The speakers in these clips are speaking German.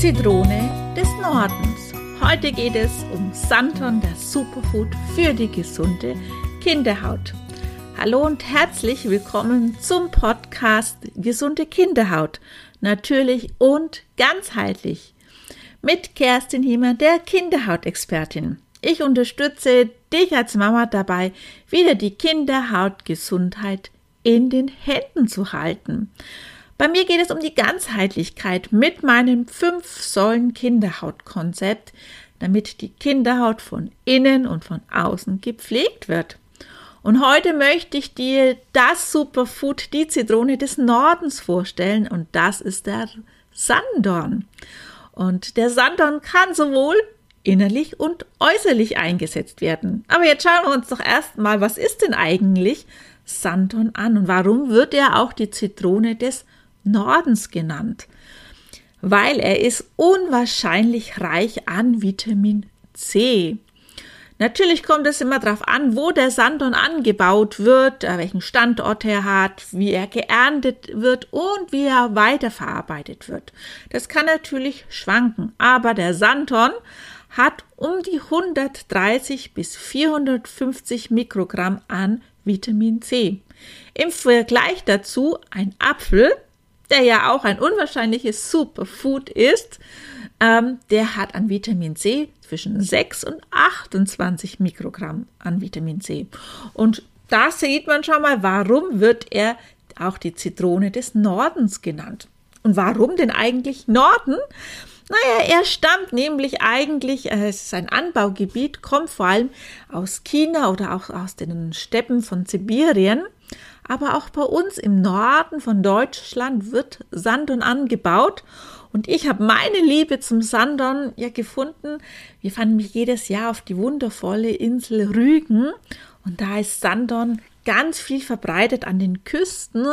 Zitrone des Nordens. Heute geht es um Santon, das Superfood für die gesunde Kinderhaut. Hallo und herzlich willkommen zum Podcast Gesunde Kinderhaut. Natürlich und ganzheitlich. Mit Kerstin Hiemer, der Kinderhautexpertin. Ich unterstütze dich als Mama dabei, wieder die Kinderhautgesundheit in den Händen zu halten. Bei mir geht es um die Ganzheitlichkeit mit meinem fünf Säulen Kinderhautkonzept, damit die Kinderhaut von innen und von außen gepflegt wird. Und heute möchte ich dir das Superfood, die Zitrone des Nordens vorstellen und das ist der Sandorn. Und der Sandorn kann sowohl innerlich und äußerlich eingesetzt werden. Aber jetzt schauen wir uns doch erstmal, was ist denn eigentlich Sandorn an und warum wird er auch die Zitrone des Nordens genannt? Weil er ist unwahrscheinlich reich an Vitamin C. Natürlich kommt es immer darauf an, wo der Sanddorn angebaut wird, äh, welchen Standort er hat, wie er geerntet wird und wie er weiterverarbeitet wird. Das kann natürlich schwanken, aber der Sanddorn hat um die 130 bis 450 Mikrogramm an Vitamin C. Im Vergleich dazu ein Apfel, der ja auch ein unwahrscheinliches Superfood ist, ähm, der hat an Vitamin C zwischen 6 und 28 Mikrogramm an Vitamin C. Und da sieht man schon mal, warum wird er auch die Zitrone des Nordens genannt. Und warum denn eigentlich Norden? Naja, er stammt nämlich eigentlich, äh, es ist ein Anbaugebiet, kommt vor allem aus China oder auch aus den Steppen von Sibirien. Aber auch bei uns im Norden von Deutschland wird Sandon angebaut und ich habe meine Liebe zum Sandon ja gefunden. Wir fahren mich jedes Jahr auf die wundervolle Insel Rügen. Und da ist Sandon ganz viel verbreitet an den Küsten.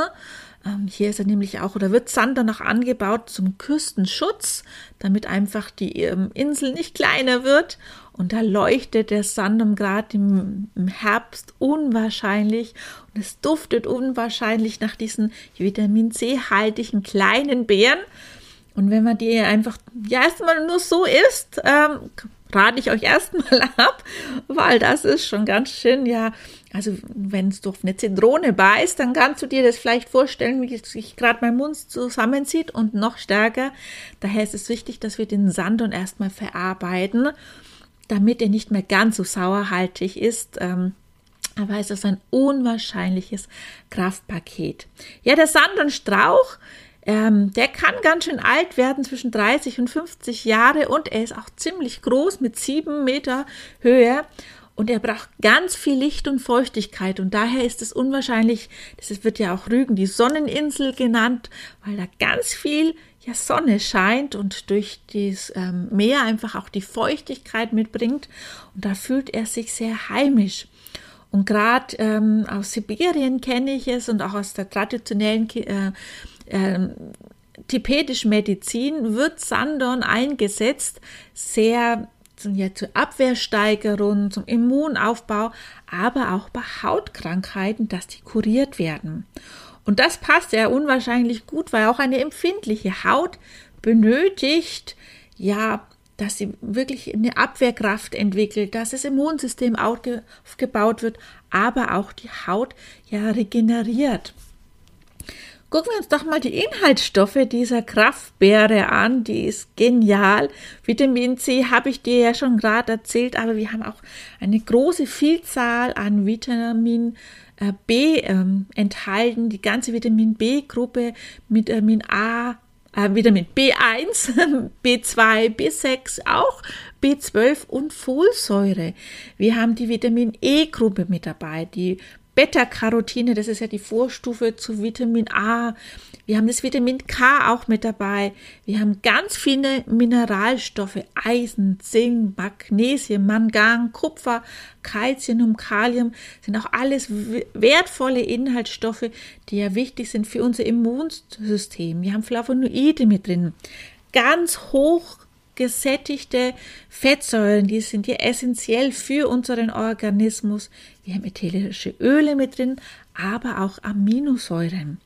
Ähm, hier ist er nämlich auch, oder wird Sandon auch angebaut zum Küstenschutz, damit einfach die ähm, Insel nicht kleiner wird. Und da leuchtet der Sandom gerade im, im, Herbst unwahrscheinlich und es duftet unwahrscheinlich nach diesen Vitamin C-haltigen kleinen Beeren. Und wenn man die einfach ja erstmal nur so isst, ähm, rate ich euch erstmal ab, weil das ist schon ganz schön, ja, also wenn es durch eine Zitrone beißt, dann kannst du dir das vielleicht vorstellen, wie sich gerade mein Mund zusammenzieht und noch stärker. Daher ist es wichtig, dass wir den Sandon erstmal verarbeiten, damit er nicht mehr ganz so sauerhaltig ist. Ähm, aber es ist ein unwahrscheinliches Kraftpaket. Ja, der Sandon-Strauch, ähm, der kann ganz schön alt werden, zwischen 30 und 50 Jahre und er ist auch ziemlich groß mit sieben Meter Höhe. Und er braucht ganz viel Licht und Feuchtigkeit und daher ist es unwahrscheinlich, das wird ja auch Rügen die Sonneninsel genannt, weil da ganz viel ja, Sonne scheint und durch das ähm, Meer einfach auch die Feuchtigkeit mitbringt und da fühlt er sich sehr heimisch. Und gerade ähm, aus Sibirien kenne ich es und auch aus der traditionellen äh, äh, tibetischen Medizin wird Sandorn eingesetzt, sehr ja, zur Abwehrsteigerung, zum Immunaufbau, aber auch bei Hautkrankheiten, dass die kuriert werden. Und das passt ja unwahrscheinlich gut, weil auch eine empfindliche Haut benötigt ja dass sie wirklich eine Abwehrkraft entwickelt, dass das Immunsystem aufgebaut wird, aber auch die Haut ja regeneriert. Gucken wir uns doch mal die Inhaltsstoffe dieser Kraftbeere an. Die ist genial. Vitamin C habe ich dir ja schon gerade erzählt, aber wir haben auch eine große Vielzahl an Vitamin äh, B ähm, enthalten. Die ganze Vitamin B-Gruppe, Vitamin A, äh, Vitamin B1, B2, B6 auch, B12 und Folsäure. Wir haben die Vitamin E-Gruppe mit dabei, die Beta-Carotine, das ist ja die Vorstufe zu Vitamin A. Wir haben das Vitamin K auch mit dabei. Wir haben ganz viele Mineralstoffe, Eisen, Zink, Magnesium, Mangan, Kupfer, Calcium, Kalium, sind auch alles wertvolle Inhaltsstoffe, die ja wichtig sind für unser Immunsystem. Wir haben Flavonoide mit drin. Ganz hoch gesättigte Fettsäuren, die sind hier essentiell für unseren Organismus. Wir haben ätherische Öle mit drin, aber auch Aminosäuren.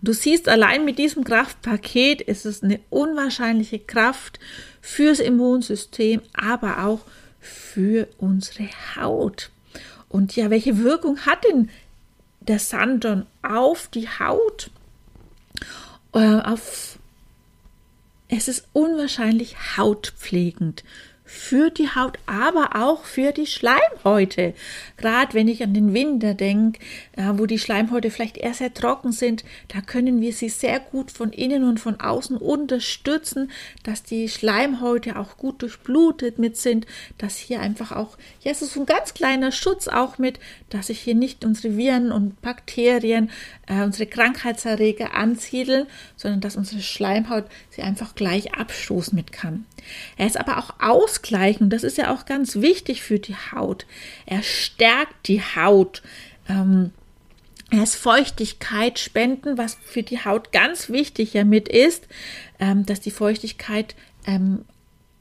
du siehst, allein mit diesem Kraftpaket ist es eine unwahrscheinliche Kraft fürs Immunsystem, aber auch für unsere Haut. Und ja, welche Wirkung hat denn der Sandon auf die Haut? Äh, auf es ist unwahrscheinlich hautpflegend für die Haut, aber auch für die Schleimhäute. Gerade wenn ich an den Winter denke, äh, wo die Schleimhäute vielleicht eher sehr trocken sind, da können wir sie sehr gut von innen und von außen unterstützen, dass die Schleimhäute auch gut durchblutet mit sind, dass hier einfach auch, ja, es ist ein ganz kleiner Schutz auch mit, dass sich hier nicht unsere Viren und Bakterien, äh, unsere Krankheitserreger ansiedeln, sondern dass unsere Schleimhaut sie einfach gleich abstoßen mit kann. Er ist aber auch ausgleichend, das ist ja auch ganz wichtig für die Haut. Er stärkt die Haut. Ähm, er ist Feuchtigkeit spenden, was für die Haut ganz wichtig ja mit ist, ähm, dass die Feuchtigkeit ähm,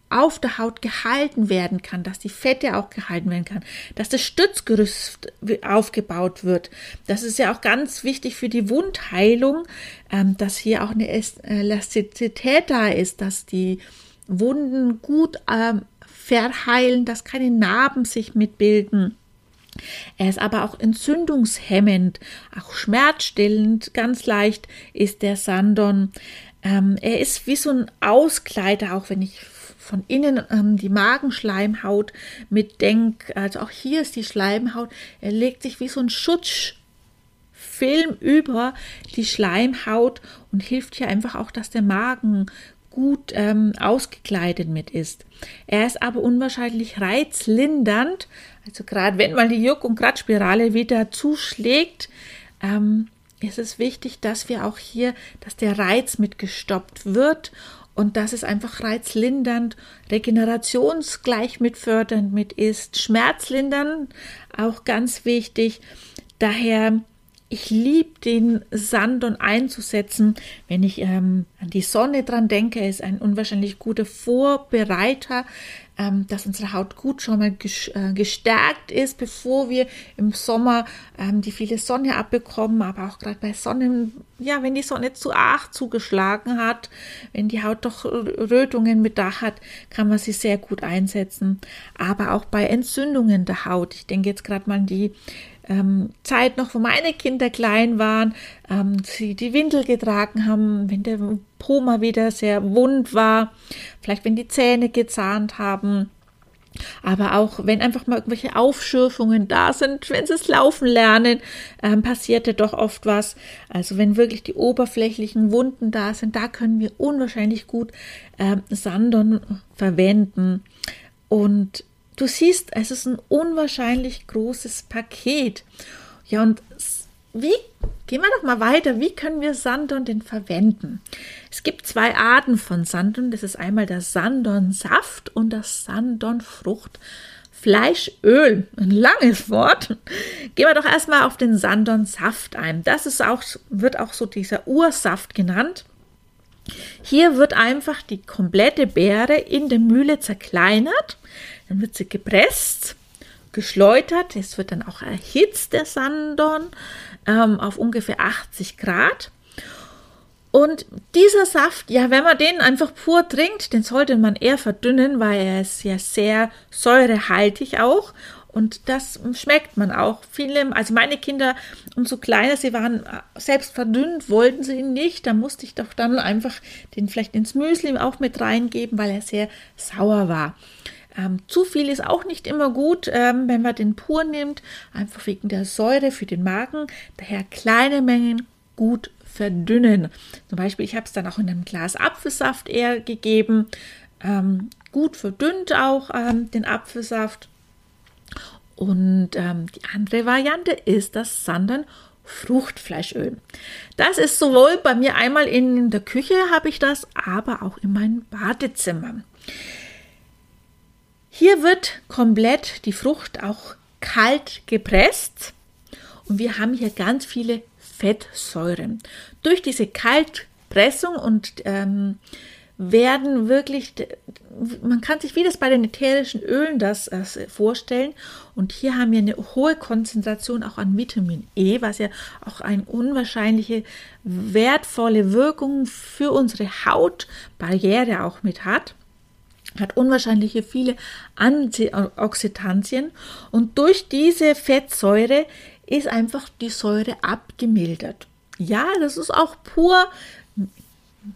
auf der Haut gehalten werden kann, dass die Fette auch gehalten werden kann, dass das Stützgerüst aufgebaut wird. Das ist ja auch ganz wichtig für die Wundheilung, ähm, dass hier auch eine Elastizität da ist, dass die Wunden gut ähm, verheilen, dass keine Narben sich mitbilden. Er ist aber auch entzündungshemmend, auch schmerzstillend, ganz leicht ist der Sandon. Ähm, er ist wie so ein Auskleider, auch wenn ich von innen ähm, die Magenschleimhaut mitdenke. Also auch hier ist die Schleimhaut, er legt sich wie so ein Schutzfilm über die Schleimhaut und hilft hier einfach auch, dass der Magen gut ähm, ausgekleidet mit ist. Er ist aber unwahrscheinlich reizlindernd, also gerade wenn mal die Juck- und Kratzspirale wieder zuschlägt, ähm, ist es wichtig, dass wir auch hier, dass der Reiz mit gestoppt wird und dass es einfach reizlindernd, regenerationsgleich mitfördernd mit ist, schmerzlindernd, auch ganz wichtig. Daher ich liebe den Sandon einzusetzen, wenn ich ähm, an die Sonne dran denke. Ist ein unwahrscheinlich guter Vorbereiter, ähm, dass unsere Haut gut schon mal äh, gestärkt ist, bevor wir im Sommer ähm, die viele Sonne abbekommen. Aber auch gerade bei Sonnen, ja, wenn die Sonne zu arg zugeschlagen hat, wenn die Haut doch Rötungen mit da hat, kann man sie sehr gut einsetzen. Aber auch bei Entzündungen der Haut. Ich denke jetzt gerade mal an die ähm, Zeit noch, wo meine Kinder klein waren, ähm, sie die Windel getragen haben, wenn der Po mal wieder sehr wund war, vielleicht wenn die Zähne gezahnt haben. Aber auch wenn einfach mal irgendwelche Aufschürfungen da sind, wenn sie es laufen lernen, ähm, passierte doch oft was. Also wenn wirklich die oberflächlichen Wunden da sind, da können wir unwahrscheinlich gut ähm, Sandon verwenden. Und Du siehst, es ist ein unwahrscheinlich großes Paket. Ja, und wie, gehen wir doch mal weiter, wie können wir Sandon denn verwenden? Es gibt zwei Arten von Sandon. Das ist einmal der Sandon-Saft und das Sandon-Frucht. Fleischöl, ein langes Wort. Gehen wir doch erstmal auf den Sandon-Saft ein. Das ist auch, wird auch so dieser Ursaft genannt. Hier wird einfach die komplette Beere in der Mühle zerkleinert. Dann wird sie gepresst, geschleudert. Es wird dann auch erhitzt, der Sandon, ähm, auf ungefähr 80 Grad. Und dieser Saft, ja, wenn man den einfach pur trinkt, den sollte man eher verdünnen, weil er ist ja sehr säurehaltig auch. Und das schmeckt man auch. Viele, also meine Kinder, umso kleiner sie waren, selbst verdünnt, wollten sie ihn nicht. Da musste ich doch dann einfach den vielleicht ins Müsli auch mit reingeben, weil er sehr sauer war. Ähm, zu viel ist auch nicht immer gut, ähm, wenn man den pur nimmt, einfach wegen der Säure für den Magen. Daher kleine Mengen gut verdünnen. Zum Beispiel, ich habe es dann auch in einem Glas Apfelsaft eher gegeben. Ähm, gut verdünnt auch ähm, den Apfelsaft. Und ähm, die andere Variante ist das Sandern Fruchtfleischöl. Das ist sowohl bei mir einmal in der Küche habe ich das, aber auch in meinem Badezimmer. Hier wird komplett die Frucht auch kalt gepresst und wir haben hier ganz viele Fettsäuren. Durch diese Kaltpressung und ähm, werden wirklich man kann sich wie das bei den ätherischen Ölen das, das vorstellen. Und hier haben wir eine hohe Konzentration auch an Vitamin E, was ja auch eine unwahrscheinliche wertvolle Wirkung für unsere Hautbarriere auch mit hat hat unwahrscheinliche viele Antioxidantien und durch diese Fettsäure ist einfach die Säure abgemildert. Ja, das ist auch pur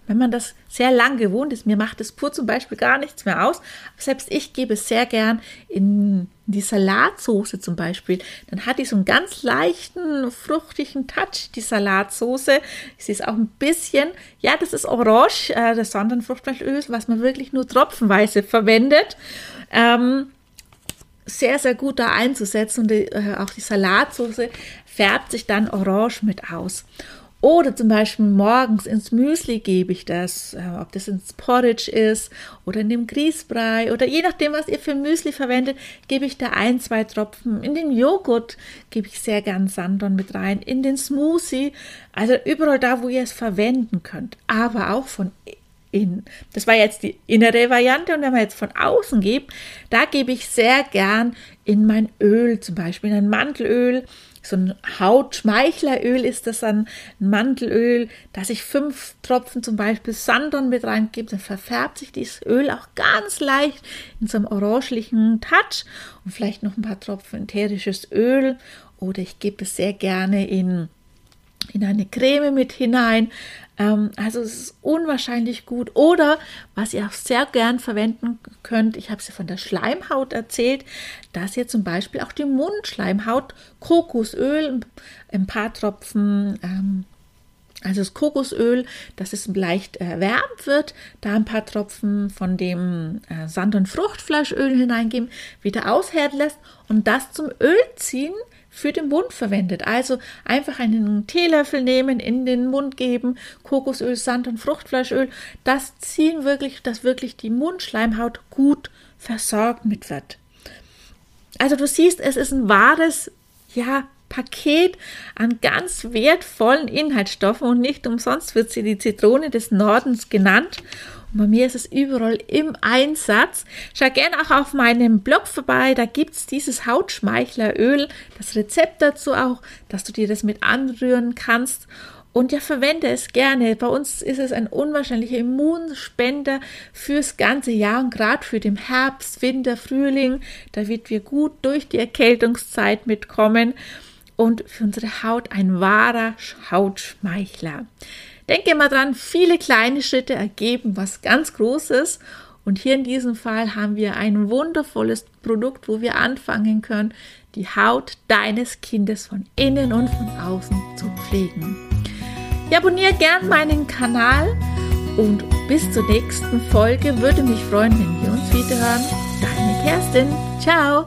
wenn man das sehr lang gewohnt ist, mir macht es pur zum Beispiel gar nichts mehr aus. Selbst ich gebe es sehr gern in die Salatsoße zum Beispiel. Dann hat die so einen ganz leichten, fruchtigen Touch, die Salatsoße. Sie ist auch ein bisschen, ja, das ist Orange, äh, das Sonnenfruchtfleischöl, was man wirklich nur tropfenweise verwendet. Ähm, sehr, sehr gut da einzusetzen und die, äh, auch die Salatsoße färbt sich dann orange mit aus. Oder zum Beispiel morgens ins Müsli gebe ich das, äh, ob das ins Porridge ist oder in dem Grießbrei oder je nachdem, was ihr für Müsli verwendet, gebe ich da ein, zwei Tropfen. In den Joghurt gebe ich sehr gern Sandon mit rein, in den Smoothie, also überall da, wo ihr es verwenden könnt, aber auch von innen. Das war jetzt die innere Variante und wenn wir jetzt von außen geben, da gebe ich sehr gern in mein Öl, zum Beispiel in ein Mantelöl so ein Hautschmeichleröl ist das ein Mantelöl, dass ich fünf Tropfen zum Beispiel Sandon mit reingebe, dann verfärbt sich dieses Öl auch ganz leicht in so einem orangelichen Touch und vielleicht noch ein paar Tropfen ätherisches Öl oder ich gebe es sehr gerne in in eine Creme mit hinein. Ähm, also es ist unwahrscheinlich gut. Oder was ihr auch sehr gern verwenden könnt, ich habe es ja von der Schleimhaut erzählt, dass ihr zum Beispiel auch die Mundschleimhaut Kokosöl, ein paar Tropfen ähm, also das Kokosöl, dass es leicht erwärmt wird, da ein paar Tropfen von dem äh, Sand- und Fruchtfleischöl hineingeben, wieder aushärten lässt und das zum Öl ziehen für den Mund verwendet. Also einfach einen Teelöffel nehmen, in den Mund geben, Kokosöl, Sand und Fruchtfleischöl. Das ziehen wirklich, dass wirklich die Mundschleimhaut gut versorgt mit wird. Also du siehst, es ist ein wahres, ja, Paket an ganz wertvollen Inhaltsstoffen und nicht umsonst wird sie die Zitrone des Nordens genannt. Bei mir ist es überall im Einsatz. Schau gerne auch auf meinem Blog vorbei. Da gibt es dieses Hautschmeichleröl, das Rezept dazu auch, dass du dir das mit anrühren kannst. Und ja, verwende es gerne. Bei uns ist es ein unwahrscheinlicher Immunspender fürs ganze Jahr und gerade für den Herbst, Winter, Frühling, damit wir gut durch die Erkältungszeit mitkommen und für unsere Haut ein wahrer Hautschmeichler. Denke immer dran, viele kleine Schritte ergeben was ganz Großes. Und hier in diesem Fall haben wir ein wundervolles Produkt, wo wir anfangen können, die Haut deines Kindes von innen und von außen zu pflegen. Ja, abonniere gern meinen Kanal und bis zur nächsten Folge. Würde mich freuen, wenn wir uns wieder hören. Deine Kerstin. Ciao.